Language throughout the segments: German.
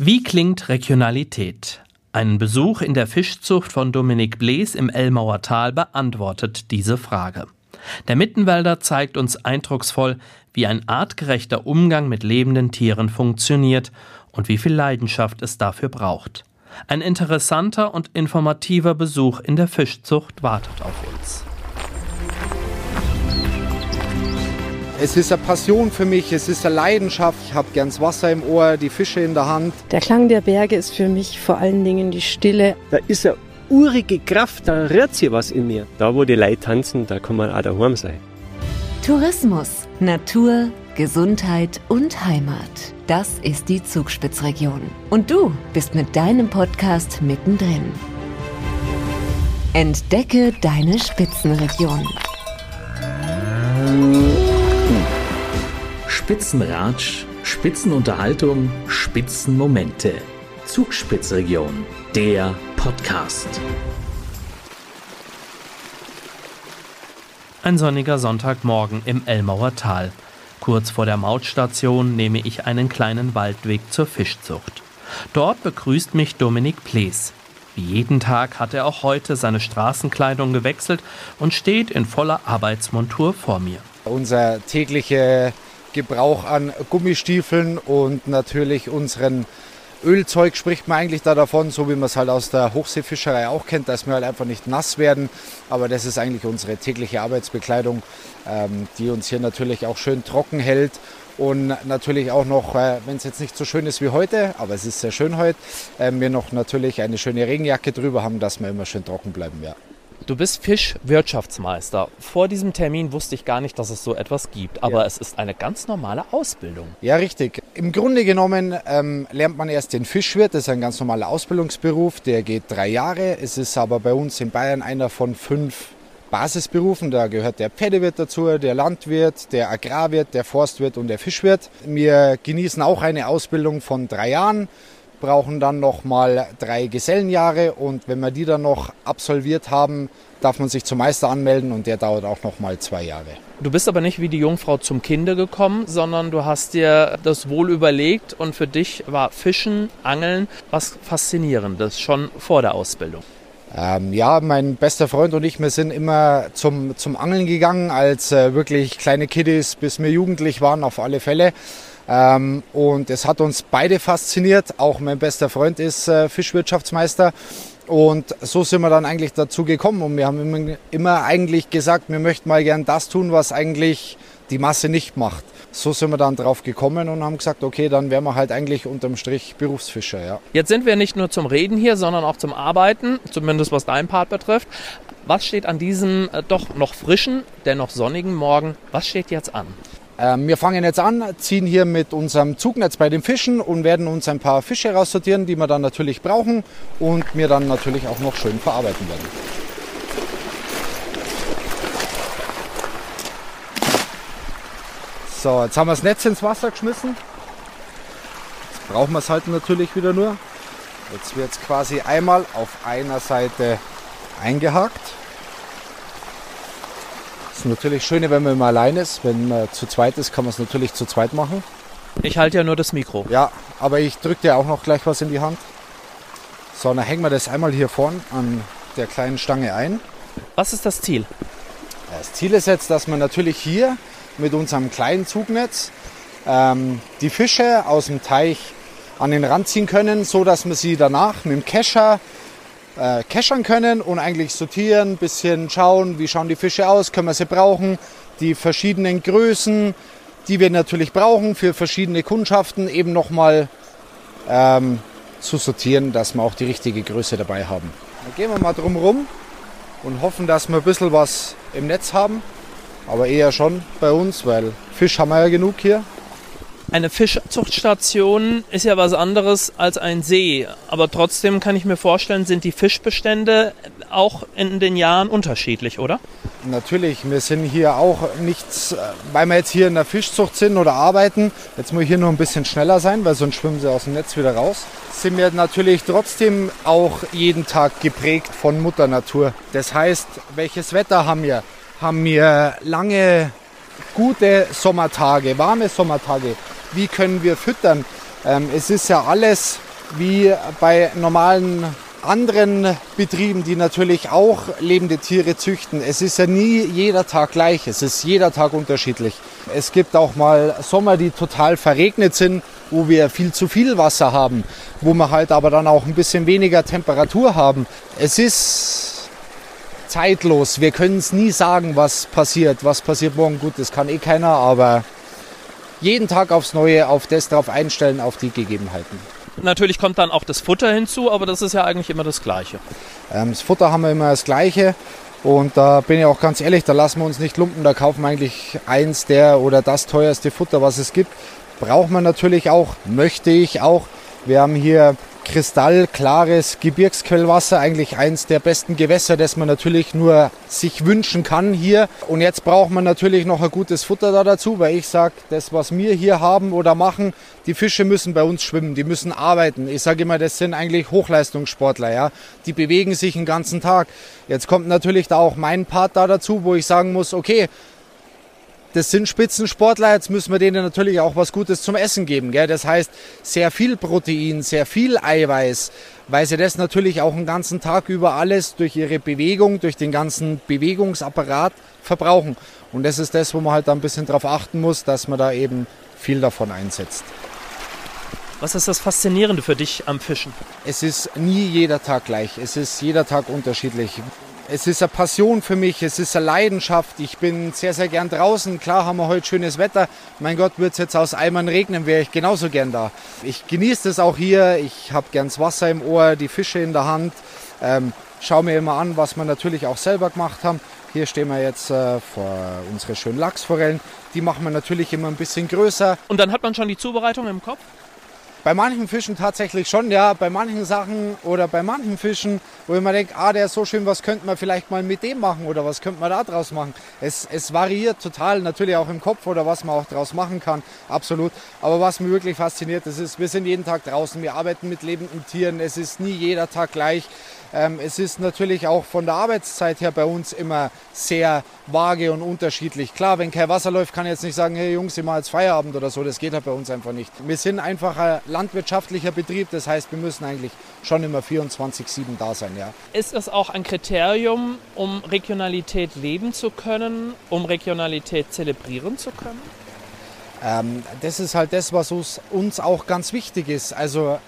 Wie klingt Regionalität? Ein Besuch in der Fischzucht von Dominik Blees im Elmauer Tal beantwortet diese Frage. Der Mittenwälder zeigt uns eindrucksvoll, wie ein artgerechter Umgang mit lebenden Tieren funktioniert und wie viel Leidenschaft es dafür braucht. Ein interessanter und informativer Besuch in der Fischzucht wartet auf uns. Es ist eine Passion für mich, es ist eine Leidenschaft. Ich habe gern das Wasser im Ohr, die Fische in der Hand. Der Klang der Berge ist für mich vor allen Dingen die Stille. Da ist eine urige Kraft, da rührt sich was in mir. Da, wo die Leute tanzen, da kann man auch daheim sein. Tourismus, Natur, Gesundheit und Heimat. Das ist die Zugspitzregion. Und du bist mit deinem Podcast mittendrin. Entdecke deine Spitzenregion. Spitzenratsch, Spitzenunterhaltung, Spitzenmomente. Zugspitzregion, der Podcast. Ein sonniger Sonntagmorgen im Elmauer Tal. Kurz vor der Mautstation nehme ich einen kleinen Waldweg zur Fischzucht. Dort begrüßt mich Dominik Plees. Wie jeden Tag hat er auch heute seine Straßenkleidung gewechselt und steht in voller Arbeitsmontur vor mir. Unser tägliche Gebrauch an Gummistiefeln und natürlich unseren Ölzeug spricht man eigentlich da davon, so wie man es halt aus der Hochseefischerei auch kennt, dass wir halt einfach nicht nass werden. Aber das ist eigentlich unsere tägliche Arbeitsbekleidung, ähm, die uns hier natürlich auch schön trocken hält. Und natürlich auch noch, äh, wenn es jetzt nicht so schön ist wie heute, aber es ist sehr schön heute, äh, wir noch natürlich eine schöne Regenjacke drüber haben, dass wir immer schön trocken bleiben. Ja. Du bist Fischwirtschaftsmeister. Vor diesem Termin wusste ich gar nicht, dass es so etwas gibt. Aber ja. es ist eine ganz normale Ausbildung. Ja, richtig. Im Grunde genommen ähm, lernt man erst den Fischwirt. Das ist ein ganz normaler Ausbildungsberuf. Der geht drei Jahre. Es ist aber bei uns in Bayern einer von fünf Basisberufen. Da gehört der Pferdewirt dazu, der Landwirt, der Agrarwirt, der Forstwirt und der Fischwirt. Wir genießen auch eine Ausbildung von drei Jahren brauchen dann noch mal drei Gesellenjahre und wenn wir die dann noch absolviert haben, darf man sich zum Meister anmelden und der dauert auch noch mal zwei Jahre. Du bist aber nicht wie die Jungfrau zum Kinde gekommen, sondern du hast dir das wohl überlegt und für dich war Fischen, Angeln was Faszinierendes schon vor der Ausbildung. Ähm, ja, mein bester Freund und ich, wir sind immer zum, zum Angeln gegangen, als äh, wirklich kleine Kiddies, bis wir jugendlich waren, auf alle Fälle. Ähm, und es hat uns beide fasziniert. Auch mein bester Freund ist äh, Fischwirtschaftsmeister. Und so sind wir dann eigentlich dazu gekommen. Und wir haben immer, immer eigentlich gesagt, wir möchten mal gern das tun, was eigentlich die Masse nicht macht. So sind wir dann drauf gekommen und haben gesagt, okay, dann wären wir halt eigentlich unterm Strich Berufsfischer. Ja. Jetzt sind wir nicht nur zum Reden hier, sondern auch zum Arbeiten, zumindest was deinen Part betrifft. Was steht an diesem äh, doch noch frischen, dennoch sonnigen Morgen, was steht jetzt an? Ähm, wir fangen jetzt an, ziehen hier mit unserem Zugnetz bei den Fischen und werden uns ein paar Fische raussortieren, die wir dann natürlich brauchen und wir dann natürlich auch noch schön verarbeiten werden. So, jetzt haben wir das Netz ins Wasser geschmissen. Jetzt brauchen wir es halt natürlich wieder nur. Jetzt wird es quasi einmal auf einer Seite eingehakt. Ist natürlich schöner, wenn man immer allein ist. Wenn man zu zweit ist, kann man es natürlich zu zweit machen. Ich halte ja nur das Mikro. Ja, aber ich drücke dir auch noch gleich was in die Hand. So, dann hängen wir das einmal hier vorn an der kleinen Stange ein. Was ist das Ziel? Das Ziel ist jetzt, dass wir natürlich hier mit unserem kleinen Zugnetz ähm, die Fische aus dem Teich an den Rand ziehen können, so dass wir sie danach mit dem Kescher äh, keschern können und eigentlich sortieren, bisschen schauen, wie schauen die Fische aus, können wir sie brauchen, die verschiedenen Größen, die wir natürlich brauchen für verschiedene Kundschaften, eben nochmal ähm, zu sortieren, dass wir auch die richtige Größe dabei haben. Dann gehen wir mal drum rum und hoffen, dass wir ein bisschen was im Netz haben, aber eher schon bei uns, weil Fisch haben wir ja genug hier. Eine Fischzuchtstation ist ja was anderes als ein See, aber trotzdem kann ich mir vorstellen, sind die Fischbestände auch in den Jahren unterschiedlich, oder? Natürlich, wir sind hier auch nichts, weil wir jetzt hier in der Fischzucht sind oder arbeiten. Jetzt muss ich hier nur ein bisschen schneller sein, weil sonst schwimmen sie aus dem Netz wieder raus. Sind wir natürlich trotzdem auch jeden Tag geprägt von Mutter Natur. Das heißt, welches Wetter haben wir? Haben wir lange, gute Sommertage, warme Sommertage? Wie können wir füttern. Ähm, es ist ja alles wie bei normalen anderen Betrieben, die natürlich auch lebende Tiere züchten. Es ist ja nie jeder Tag gleich, es ist jeder Tag unterschiedlich. Es gibt auch mal Sommer, die total verregnet sind, wo wir viel zu viel Wasser haben, wo wir halt aber dann auch ein bisschen weniger Temperatur haben. Es ist zeitlos. Wir können es nie sagen, was passiert. Was passiert morgen? Gut, das kann eh keiner, aber jeden Tag aufs Neue auf das drauf einstellen, auf die Gegebenheiten. Natürlich kommt dann auch das Futter hinzu, aber das ist ja eigentlich immer das Gleiche. Ähm, das Futter haben wir immer das Gleiche. Und da bin ich auch ganz ehrlich, da lassen wir uns nicht lumpen, da kaufen wir eigentlich eins der oder das teuerste Futter, was es gibt. Braucht man natürlich auch, möchte ich auch. Wir haben hier kristallklares Gebirgsquellwasser, eigentlich eins der besten Gewässer, das man natürlich nur sich wünschen kann hier. Und jetzt braucht man natürlich noch ein gutes Futter da dazu, weil ich sage, das, was wir hier haben oder machen, die Fische müssen bei uns schwimmen, die müssen arbeiten. Ich sage immer, das sind eigentlich Hochleistungssportler, ja. Die bewegen sich den ganzen Tag. Jetzt kommt natürlich da auch mein Part da dazu, wo ich sagen muss, okay, das sind Spitzensportler, jetzt müssen wir denen natürlich auch was Gutes zum Essen geben. Gell? Das heißt, sehr viel Protein, sehr viel Eiweiß, weil sie das natürlich auch den ganzen Tag über alles durch ihre Bewegung, durch den ganzen Bewegungsapparat verbrauchen. Und das ist das, wo man halt ein bisschen drauf achten muss, dass man da eben viel davon einsetzt. Was ist das Faszinierende für dich am Fischen? Es ist nie jeder Tag gleich. Es ist jeder Tag unterschiedlich. Es ist eine Passion für mich, es ist eine Leidenschaft. Ich bin sehr, sehr gern draußen. Klar haben wir heute schönes Wetter. Mein Gott, würde es jetzt aus Eimern regnen, wäre ich genauso gern da. Ich genieße das auch hier. Ich habe gern das Wasser im Ohr, die Fische in der Hand. Ähm, schaue mir immer an, was wir natürlich auch selber gemacht haben. Hier stehen wir jetzt äh, vor unsere schönen Lachsforellen. Die machen wir natürlich immer ein bisschen größer. Und dann hat man schon die Zubereitung im Kopf? Bei manchen Fischen tatsächlich schon, ja. Bei manchen Sachen oder bei manchen Fischen, wo ich mir denke, ah, der ist so schön, was könnte man vielleicht mal mit dem machen oder was könnte man da draus machen. Es, es variiert total, natürlich auch im Kopf oder was man auch draus machen kann, absolut. Aber was mir wirklich fasziniert, das ist, wir sind jeden Tag draußen, wir arbeiten mit lebenden Tieren, es ist nie jeder Tag gleich. Ähm, es ist natürlich auch von der Arbeitszeit her bei uns immer sehr vage und unterschiedlich. Klar, wenn kein Wasser läuft, kann ich jetzt nicht sagen, hey Jungs, ich mache jetzt Feierabend oder so. Das geht halt bei uns einfach nicht. Wir sind einfach ein landwirtschaftlicher Betrieb. Das heißt, wir müssen eigentlich schon immer 24-7 da sein. Ja. Ist das auch ein Kriterium, um Regionalität leben zu können, um Regionalität zelebrieren zu können? Ähm, das ist halt das, was uns, uns auch ganz wichtig ist. Also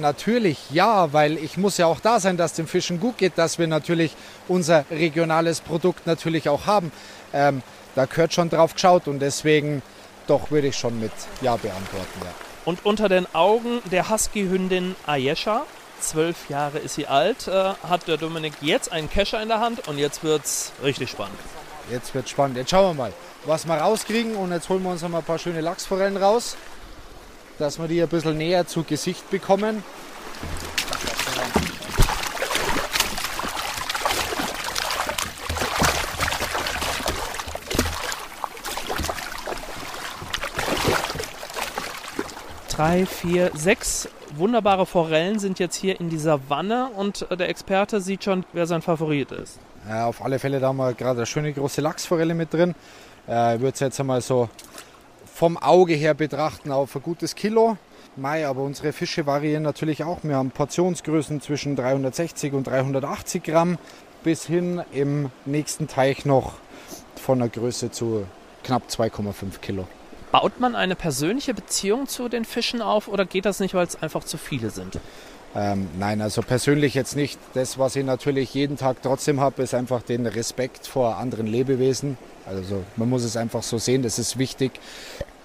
Natürlich ja, weil ich muss ja auch da sein, dass den Fischen gut geht, dass wir natürlich unser regionales Produkt natürlich auch haben. Ähm, da gehört schon drauf geschaut und deswegen doch würde ich schon mit Ja beantworten. Ja. Und unter den Augen der Husky-Hündin Ayesha, zwölf Jahre ist sie alt, äh, hat der Dominik jetzt einen Kescher in der Hand und jetzt wird es richtig spannend. Jetzt wird spannend. Jetzt schauen wir mal, was wir rauskriegen und jetzt holen wir uns noch mal ein paar schöne Lachsforellen raus dass wir die ein bisschen näher zu Gesicht bekommen. Drei, vier, sechs wunderbare Forellen sind jetzt hier in dieser Wanne und der Experte sieht schon, wer sein Favorit ist. Ja, auf alle Fälle da haben wir gerade eine schöne große Lachsforelle mit drin. Äh, ich würde es jetzt einmal so vom Auge her betrachten auf ein gutes Kilo. Mai, aber unsere Fische variieren natürlich auch. Wir haben Portionsgrößen zwischen 360 und 380 Gramm bis hin im nächsten Teich noch von der Größe zu knapp 2,5 Kilo. Baut man eine persönliche Beziehung zu den Fischen auf oder geht das nicht, weil es einfach zu viele sind? Ähm, nein, also persönlich jetzt nicht. Das, was ich natürlich jeden Tag trotzdem habe, ist einfach den Respekt vor anderen Lebewesen. Also man muss es einfach so sehen, das ist wichtig.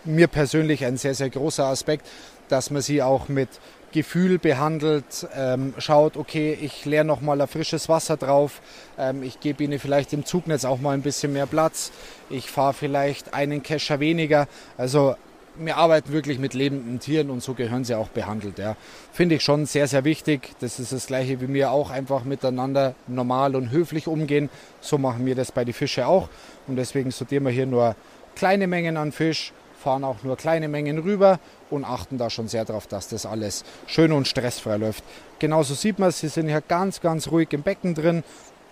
Mir persönlich ein sehr, sehr großer Aspekt, dass man sie auch mit Gefühl behandelt, ähm, schaut, okay, ich leere noch mal ein frisches Wasser drauf, ähm, ich gebe ihnen vielleicht im Zugnetz auch mal ein bisschen mehr Platz, ich fahre vielleicht einen Kescher weniger. Also wir arbeiten wirklich mit lebenden Tieren und so gehören sie auch behandelt. Ja. Finde ich schon sehr, sehr wichtig. Das ist das gleiche wie wir auch einfach miteinander normal und höflich umgehen. So machen wir das bei den Fischen auch. Und deswegen sortieren wir hier nur kleine Mengen an Fisch, fahren auch nur kleine Mengen rüber und achten da schon sehr darauf, dass das alles schön und stressfrei läuft. Genauso sieht man, sie sind hier ganz, ganz ruhig im Becken drin.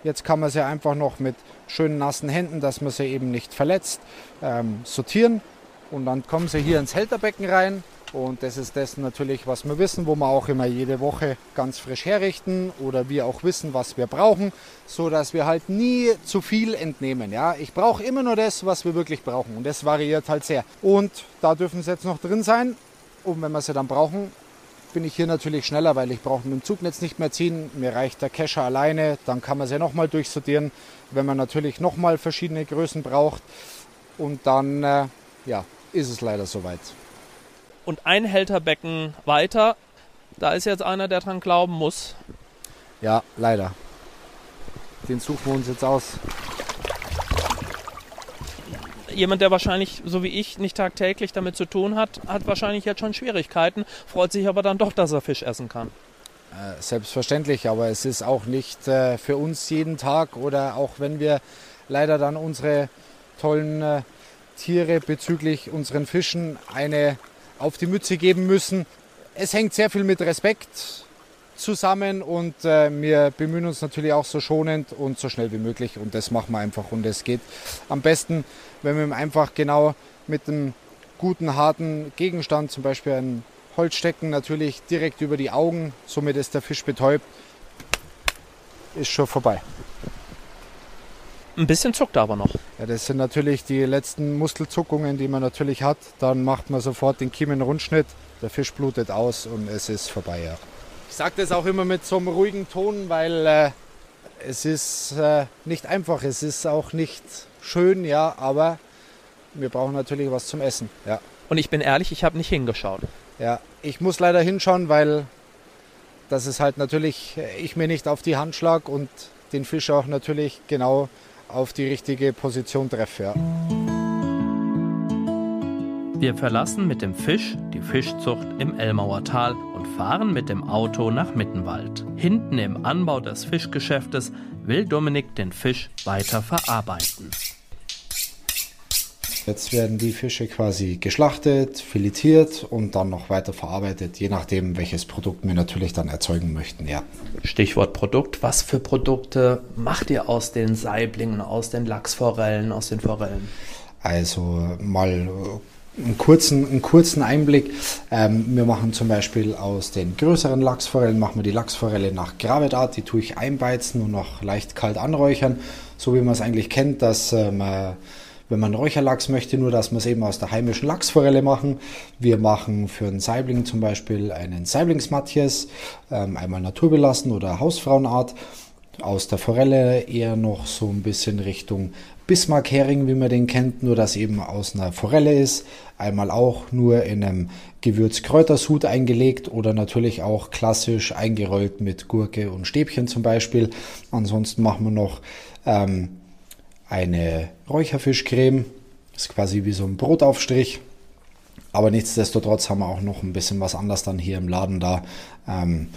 Jetzt kann man sie einfach noch mit schönen nassen Händen, dass man sie eben nicht verletzt, ähm, sortieren. Und dann kommen sie hier ins Hälterbecken rein Und das ist das natürlich, was wir wissen, wo wir auch immer jede Woche ganz frisch herrichten oder wir auch wissen, was wir brauchen, so dass wir halt nie zu viel entnehmen. Ja, ich brauche immer nur das, was wir wirklich brauchen und das variiert halt sehr. Und da dürfen sie jetzt noch drin sein. Und wenn wir sie dann brauchen, bin ich hier natürlich schneller, weil ich brauche mit dem Zugnetz nicht mehr ziehen. Mir reicht der Kescher alleine. Dann kann man sie nochmal durchsortieren, wenn man natürlich nochmal verschiedene Größen braucht. Und dann äh, ja, ist es leider soweit und ein Hälterbecken weiter. Da ist jetzt einer, der dran glauben muss. Ja, leider. Den suchen wir uns jetzt aus. Jemand, der wahrscheinlich, so wie ich, nicht tagtäglich damit zu tun hat, hat wahrscheinlich jetzt schon Schwierigkeiten, freut sich aber dann doch, dass er Fisch essen kann. Äh, selbstverständlich, aber es ist auch nicht äh, für uns jeden Tag oder auch wenn wir leider dann unsere tollen äh, Tiere bezüglich unseren Fischen eine auf die Mütze geben müssen. Es hängt sehr viel mit Respekt zusammen und äh, wir bemühen uns natürlich auch so schonend und so schnell wie möglich und das machen wir einfach und es geht am besten, wenn wir einfach genau mit einem guten harten Gegenstand, zum Beispiel ein Holzstecken, natürlich direkt über die Augen, somit ist der Fisch betäubt, ist schon vorbei. Ein bisschen zuckt er aber noch. Ja, das sind natürlich die letzten Muskelzuckungen, die man natürlich hat. Dann macht man sofort den Kiemenrundschnitt, der Fisch blutet aus und es ist vorbei. Ja. Ich sage das auch immer mit so einem ruhigen Ton, weil äh, es ist äh, nicht einfach, es ist auch nicht schön, ja, aber wir brauchen natürlich was zum Essen. Ja. Und ich bin ehrlich, ich habe nicht hingeschaut. Ja, ich muss leider hinschauen, weil das ist halt natürlich, ich mir nicht auf die Hand schlag und den Fisch auch natürlich genau auf die richtige Position treffe. Ja. Wir verlassen mit dem Fisch die Fischzucht im Elmauer Tal und fahren mit dem Auto nach Mittenwald. Hinten im Anbau des Fischgeschäftes will Dominik den Fisch weiter verarbeiten. Jetzt werden die Fische quasi geschlachtet, filetiert und dann noch weiter verarbeitet, je nachdem, welches Produkt wir natürlich dann erzeugen möchten, ja. Stichwort Produkt. Was für Produkte macht ihr aus den Saiblingen, aus den Lachsforellen, aus den Forellen? Also mal einen kurzen, einen kurzen Einblick. Ähm, wir machen zum Beispiel aus den größeren Lachsforellen, machen wir die Lachsforelle nach Gravetart, die tue ich einbeizen und noch leicht kalt anräuchern, so wie man es eigentlich kennt, dass äh, man wenn man Räucherlachs möchte, nur dass wir es eben aus der heimischen Lachsforelle machen. Wir machen für einen Saibling zum Beispiel einen Saiblingsmatjes, ähm, einmal naturbelassen oder Hausfrauenart. Aus der Forelle eher noch so ein bisschen Richtung Bismarck-Hering, wie man den kennt, nur dass eben aus einer Forelle ist. Einmal auch nur in einem Gewürzkräutersud eingelegt oder natürlich auch klassisch eingerollt mit Gurke und Stäbchen zum Beispiel. Ansonsten machen wir noch ähm, eine Räucherfischcreme. Ist quasi wie so ein Brotaufstrich. Aber nichtsdestotrotz haben wir auch noch ein bisschen was anderes dann hier im Laden da, ähm,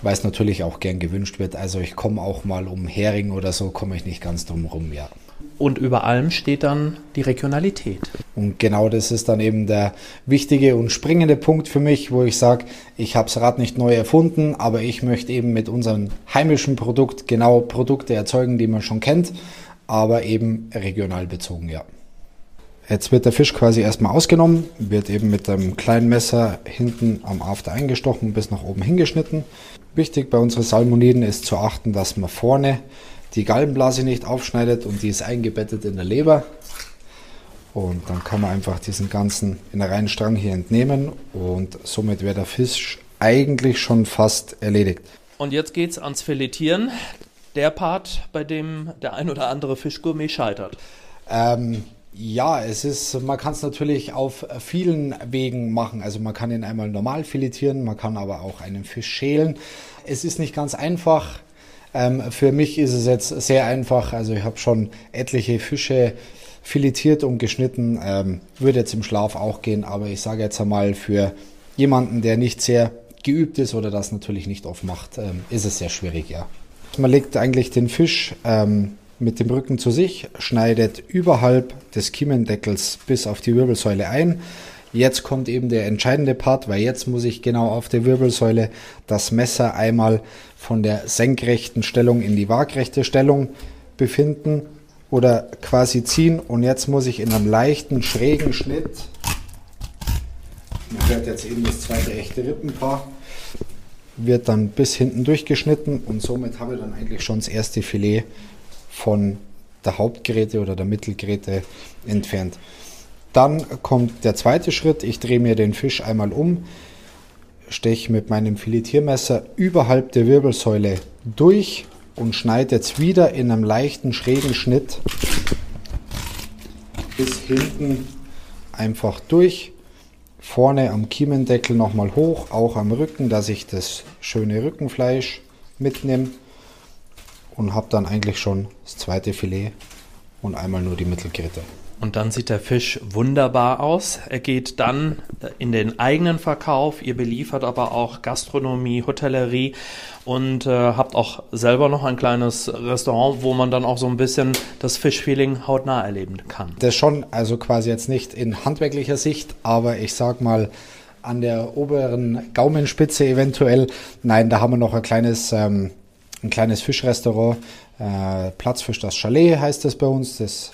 weil es natürlich auch gern gewünscht wird. Also ich komme auch mal um Hering oder so, komme ich nicht ganz drum rum, ja. Und über allem steht dann die Regionalität. Und genau das ist dann eben der wichtige und springende Punkt für mich, wo ich sage, ich habe das Rad nicht neu erfunden, aber ich möchte eben mit unserem heimischen Produkt genau Produkte erzeugen, die man schon kennt aber eben regional bezogen, ja. Jetzt wird der Fisch quasi erstmal ausgenommen, wird eben mit einem kleinen Messer hinten am After eingestochen bis nach oben hingeschnitten. Wichtig bei unseren Salmoniden ist zu achten, dass man vorne die Gallenblase nicht aufschneidet und die ist eingebettet in der Leber. Und dann kann man einfach diesen ganzen Innereienstrang hier entnehmen und somit wäre der Fisch eigentlich schon fast erledigt. Und jetzt geht's ans Filetieren der Part, bei dem der ein oder andere Fischgourmet scheitert? Ähm, ja, es ist, man kann es natürlich auf vielen Wegen machen. Also man kann ihn einmal normal filetieren, man kann aber auch einen Fisch schälen. Es ist nicht ganz einfach. Ähm, für mich ist es jetzt sehr einfach. Also ich habe schon etliche Fische filetiert und geschnitten. Ähm, würde jetzt im Schlaf auch gehen, aber ich sage jetzt einmal für jemanden, der nicht sehr geübt ist oder das natürlich nicht oft macht, ähm, ist es sehr schwierig, ja. Man legt eigentlich den Fisch ähm, mit dem Rücken zu sich, schneidet überhalb des Kiemendeckels bis auf die Wirbelsäule ein. Jetzt kommt eben der entscheidende Part, weil jetzt muss ich genau auf der Wirbelsäule das Messer einmal von der senkrechten Stellung in die waagrechte Stellung befinden oder quasi ziehen und jetzt muss ich in einem leichten schrägen Schnitt Man hört jetzt eben das zweite echte Rippenpaar. Wird dann bis hinten durchgeschnitten und somit habe ich dann eigentlich schon das erste Filet von der Hauptgeräte oder der Mittelgeräte entfernt. Dann kommt der zweite Schritt. Ich drehe mir den Fisch einmal um, steche mit meinem Filetiermesser überhalb der Wirbelsäule durch und schneide jetzt wieder in einem leichten schrägen Schnitt bis hinten einfach durch. Vorne am Kiemendeckel nochmal hoch, auch am Rücken, dass ich das schöne Rückenfleisch mitnehme und habe dann eigentlich schon das zweite Filet und einmal nur die Mittelgritte. Und dann sieht der Fisch wunderbar aus. Er geht dann in den eigenen Verkauf. Ihr beliefert aber auch Gastronomie, Hotellerie und äh, habt auch selber noch ein kleines Restaurant, wo man dann auch so ein bisschen das Fischfeeling hautnah erleben kann. Das schon, also quasi jetzt nicht in handwerklicher Sicht, aber ich sag mal an der oberen Gaumenspitze eventuell. Nein, da haben wir noch ein kleines, ähm, ein kleines Fischrestaurant. Äh, Platzfisch das Chalet heißt das bei uns. Das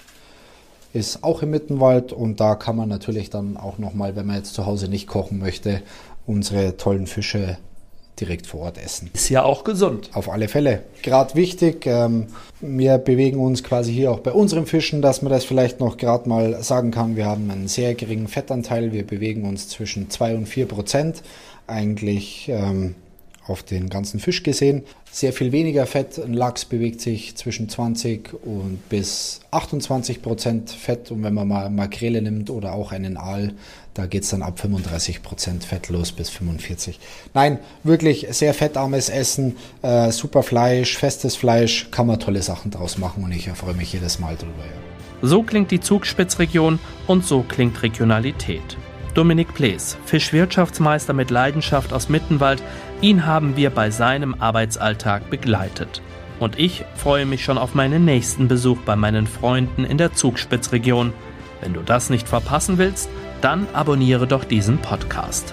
ist auch im Mittenwald und da kann man natürlich dann auch nochmal, wenn man jetzt zu Hause nicht kochen möchte, unsere tollen Fische direkt vor Ort essen. Ist ja auch gesund. Auf alle Fälle. Gerade wichtig, ähm, wir bewegen uns quasi hier auch bei unseren Fischen, dass man das vielleicht noch gerade mal sagen kann. Wir haben einen sehr geringen Fettanteil. Wir bewegen uns zwischen 2 und 4 Prozent. Eigentlich ähm, auf den ganzen Fisch gesehen. Sehr viel weniger Fett. Ein Lachs bewegt sich zwischen 20 und bis 28 Prozent Fett. Und wenn man mal Makrele nimmt oder auch einen Aal, da geht es dann ab 35 Prozent Fett los bis 45. Nein, wirklich sehr fettarmes Essen, äh, super Fleisch, festes Fleisch, kann man tolle Sachen draus machen und ich freue mich jedes Mal drüber. Ja. So klingt die Zugspitzregion und so klingt Regionalität. Dominik Plees, Fischwirtschaftsmeister mit Leidenschaft aus Mittenwald, ihn haben wir bei seinem Arbeitsalltag begleitet. Und ich freue mich schon auf meinen nächsten Besuch bei meinen Freunden in der Zugspitzregion. Wenn du das nicht verpassen willst, dann abonniere doch diesen Podcast.